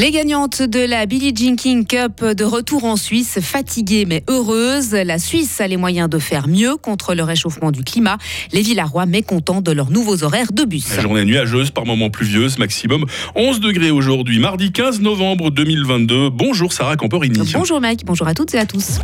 Les gagnantes de la Billie Jean King Cup de retour en Suisse, fatiguées mais heureuses. La Suisse a les moyens de faire mieux contre le réchauffement du climat. Les Villarois mécontents de leurs nouveaux horaires de bus. La journée nuageuse, par moments pluvieuse, maximum 11 degrés aujourd'hui, mardi 15 novembre 2022. Bonjour Sarah Camporini. Bonjour Mike, bonjour à toutes et à tous.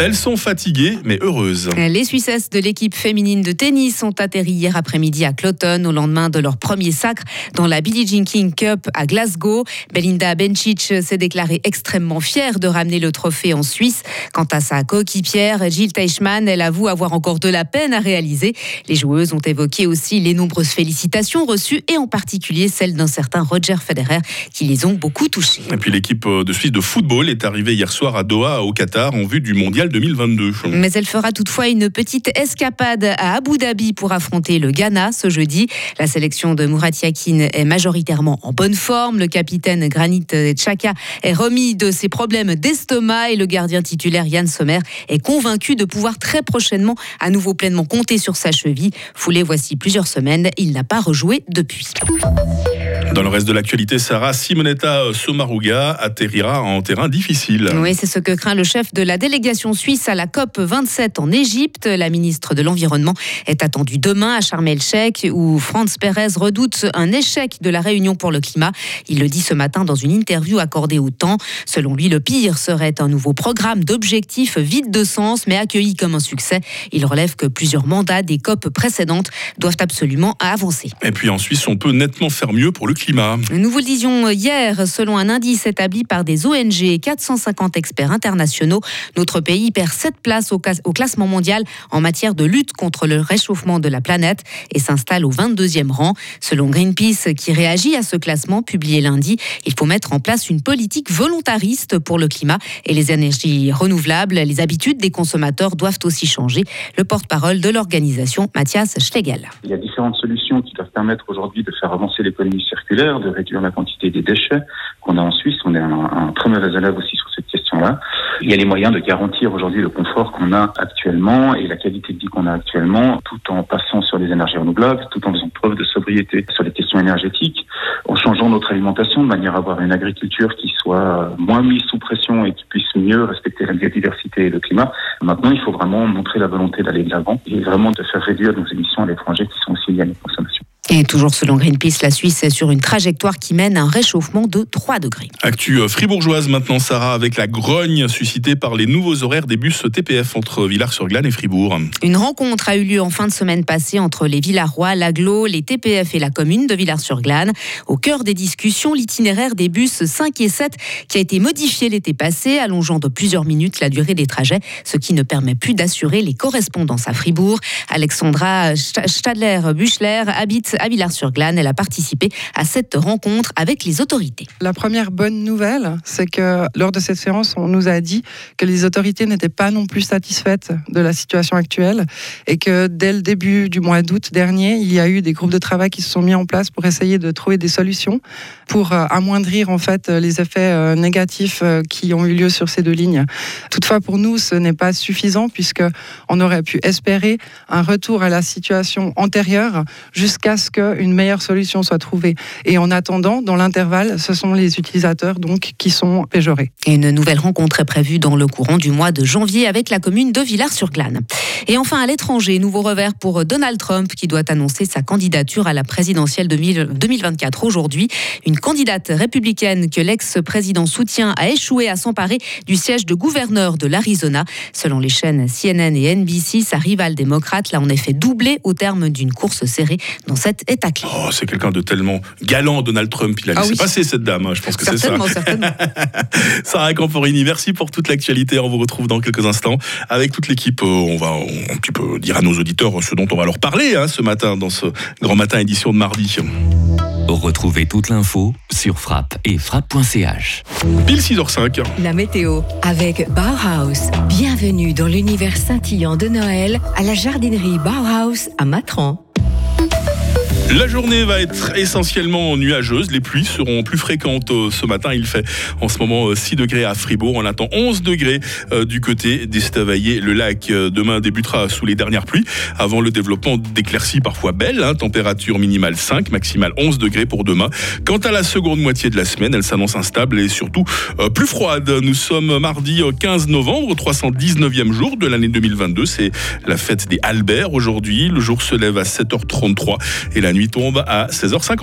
Elles sont fatiguées mais heureuses. Les Suissesses de l'équipe féminine de tennis ont atterri hier après-midi à Cloton au lendemain de leur premier sacre dans la Billie Jean King Cup à Glasgow. Belinda Bencic s'est déclarée extrêmement fière de ramener le trophée en Suisse. Quant à sa coéquipière Jill Teichmann, elle avoue avoir encore de la peine à réaliser. Les joueuses ont évoqué aussi les nombreuses félicitations reçues et en particulier celles d'un certain Roger Federer qui les ont beaucoup touchées. Et puis l'équipe de Suisse de football est arrivée hier soir à Doha au Qatar en vue du mondial 2022. Mais elle fera toutefois une petite escapade à Abu Dhabi pour affronter le Ghana ce jeudi. La sélection de Murat Yakin est majoritairement en bonne forme. Le capitaine Granit Xhaka est remis de ses problèmes d'estomac et le gardien titulaire Yann Sommer est convaincu de pouvoir très prochainement à nouveau pleinement compter sur sa cheville. Foulé voici plusieurs semaines, il n'a pas rejoué depuis. Dans le reste de l'actualité, Sarah Simonetta Sommaruga atterrira en terrain difficile. Oui, c'est ce que craint le chef de la délégation suisse à la COP 27 en Égypte. La ministre de l'Environnement est attendue demain à Sharm el-Sheikh où Franz Perez redoute un échec de la réunion pour le climat. Il le dit ce matin dans une interview accordée au temps. Selon lui, le pire serait un nouveau programme d'objectifs vide de sens mais accueilli comme un succès. Il relève que plusieurs mandats des COP précédentes doivent absolument avancer. Et puis en Suisse, on peut nettement faire mieux pour le climat. Nous vous le disions hier, selon un indice établi par des ONG et 450 experts internationaux, notre pays perd 7 places au, classement mondial en matière de lutte contre le réchauffement de la planète et s'installe au 22e rang. Selon Greenpeace, qui réagit à ce classement publié lundi, il faut mettre en place une politique volontariste pour le climat et les énergies renouvelables. Les habitudes des consommateurs doivent aussi changer. Le porte-parole de l'organisation, Mathias Schlegel. Il y a différentes solutions qui doivent permettre aujourd'hui de faire avancer l'économie circulaire, de réduire la quantité des déchets qu'on a en Suisse. On est un, un très mauvais élève aussi sur cette question-là. Il y a les moyens de garantir aujourd'hui le confort qu'on a actuellement et la qualité de vie qu'on a actuellement, tout en passant sur les énergies renouvelables, tout en faisant preuve de sobriété sur les questions énergétiques, en changeant notre alimentation de manière à avoir une agriculture qui soit moins mise sous pression et qui puisse mieux respecter la biodiversité et le climat. Maintenant, il faut vraiment montrer la volonté d'aller de l'avant et vraiment de faire réduire nos émissions à l'étranger qui sont aussi liées à nos consommations. Et toujours selon Greenpeace, la Suisse est sur une trajectoire qui mène à un réchauffement de 3 degrés. Actu fribourgeoise maintenant, Sarah, avec la grogne suscitée par les nouveaux horaires des bus TPF entre Villars-sur-Glane et Fribourg. Une rencontre a eu lieu en fin de semaine passée entre les Villarois, l'Aglo, les TPF et la commune de Villars-sur-Glane. Au cœur des discussions, l'itinéraire des bus 5 et 7 qui a été modifié l'été passé, allongeant de plusieurs minutes la durée des trajets, ce qui ne permet plus d'assurer les correspondances à Fribourg. Alexandra Stadler-Buchler habite à Villars-sur-Glane. Elle a participé à cette rencontre avec les autorités. La première bonne nouvelle, c'est que lors de cette séance, on nous a dit que les autorités n'étaient pas non plus satisfaites de la situation actuelle et que dès le début du mois d'août dernier, il y a eu des groupes de travail qui se sont mis en place pour essayer de trouver des solutions pour euh, amoindrir en fait les effets euh, négatifs euh, qui ont eu lieu sur ces deux lignes. Toutefois, pour nous, ce n'est pas suffisant puisque on aurait pu espérer un retour à la situation antérieure jusqu'à ce qu'une meilleure solution soit trouvée. Et en attendant, dans l'intervalle, ce sont les utilisateurs donc qui sont péjorés. Et une nouvelle rencontre est prévue dans le courant du mois de janvier avec la commune de Villars-sur-Glane. Et enfin, à l'étranger, nouveau revers pour Donald Trump qui doit annoncer sa candidature à la présidentielle 2024 aujourd'hui. Une candidate républicaine que l'ex-président soutient a échoué à s'emparer du siège de gouverneur de l'Arizona. Selon les chaînes CNN et NBC, sa rivale démocrate l'a en effet doublé au terme d'une course serrée dans cette Oh, c'est quelqu'un de tellement galant, Donald Trump. Il a laissé ah passer cette dame, hein, je pense que c'est ça. Certainement. Sarah Camporini, merci pour toute l'actualité. On vous retrouve dans quelques instants avec toute l'équipe. Euh, on va un petit peu dire à nos auditeurs ce dont on va leur parler hein, ce matin dans ce grand matin édition de mardi. Retrouvez toute l'info sur frappe et frappe.ch. Pile 6h05. La météo avec Bauhaus. Bienvenue dans l'univers scintillant de Noël à la jardinerie Bauhaus à Matran. La journée va être essentiellement nuageuse. Les pluies seront plus fréquentes euh, ce matin. Il fait en ce moment 6 euh, degrés à Fribourg. On attend 11 degrés euh, du côté d'Estavayer. Le lac demain débutera sous les dernières pluies avant le développement d'éclaircies parfois belles. Hein. température minimale 5, maximale 11 degrés pour demain. Quant à la seconde moitié de la semaine, elle s'annonce instable et surtout plus froide. Nous sommes mardi 15 novembre, 319e jour de l'année 2022. C'est la fête des Albert aujourd'hui. Le jour se lève à 7h33 et la tombe à 16h50.